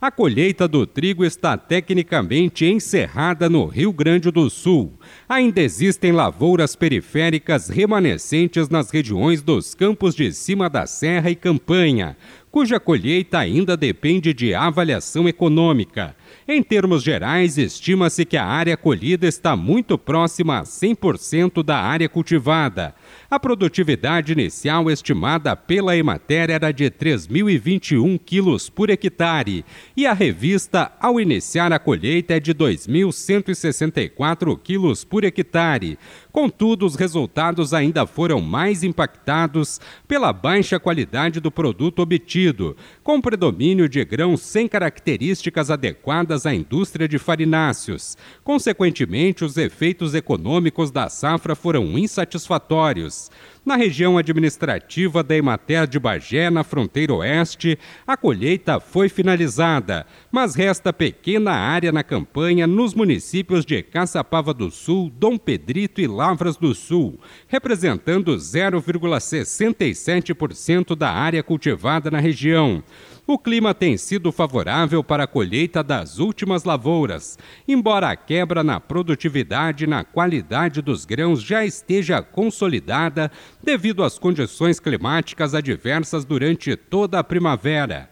A colheita do trigo está tecnicamente encerrada no Rio Grande do Sul. Ainda existem lavouras periféricas remanescentes nas regiões dos campos de cima da Serra e Campanha, cuja colheita ainda depende de avaliação econômica. Em termos gerais, estima-se que a área colhida está muito próxima a 100% da área cultivada. A produtividade inicial estimada pela Emater era de 3.021 quilos por hectare e a revista, ao iniciar a colheita, é de 2.164 quilos por hectare. Contudo, os resultados ainda foram mais impactados pela baixa qualidade do produto obtido, com predomínio de grãos sem características adequadas à indústria de farináceos. Consequentemente, os efeitos econômicos da safra foram insatisfatórios. Na região administrativa da Emater de Bagé, na fronteira oeste, a colheita foi finalizada, mas resta pequena área na campanha nos municípios de Caçapava do Sul, Dom Pedrito e Lavras do Sul, representando 0,67% da área cultivada na região. O clima tem sido favorável para a colheita das últimas lavouras, embora a quebra na produtividade e na qualidade dos grãos já esteja consolidada devido às condições climáticas adversas durante toda a primavera.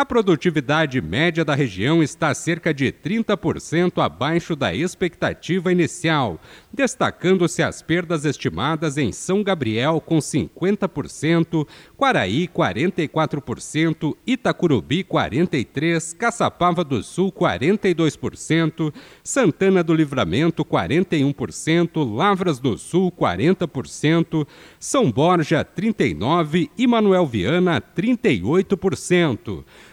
A produtividade média da região está cerca de 30% abaixo da expectativa inicial, destacando-se as perdas estimadas em São Gabriel com 50%, Quaraí 44%, Itacurubi 43%, Caçapava do Sul 42%, Santana do Livramento 41%, Lavras do Sul 40%, São Borja 39% e Manuel Viana 38%.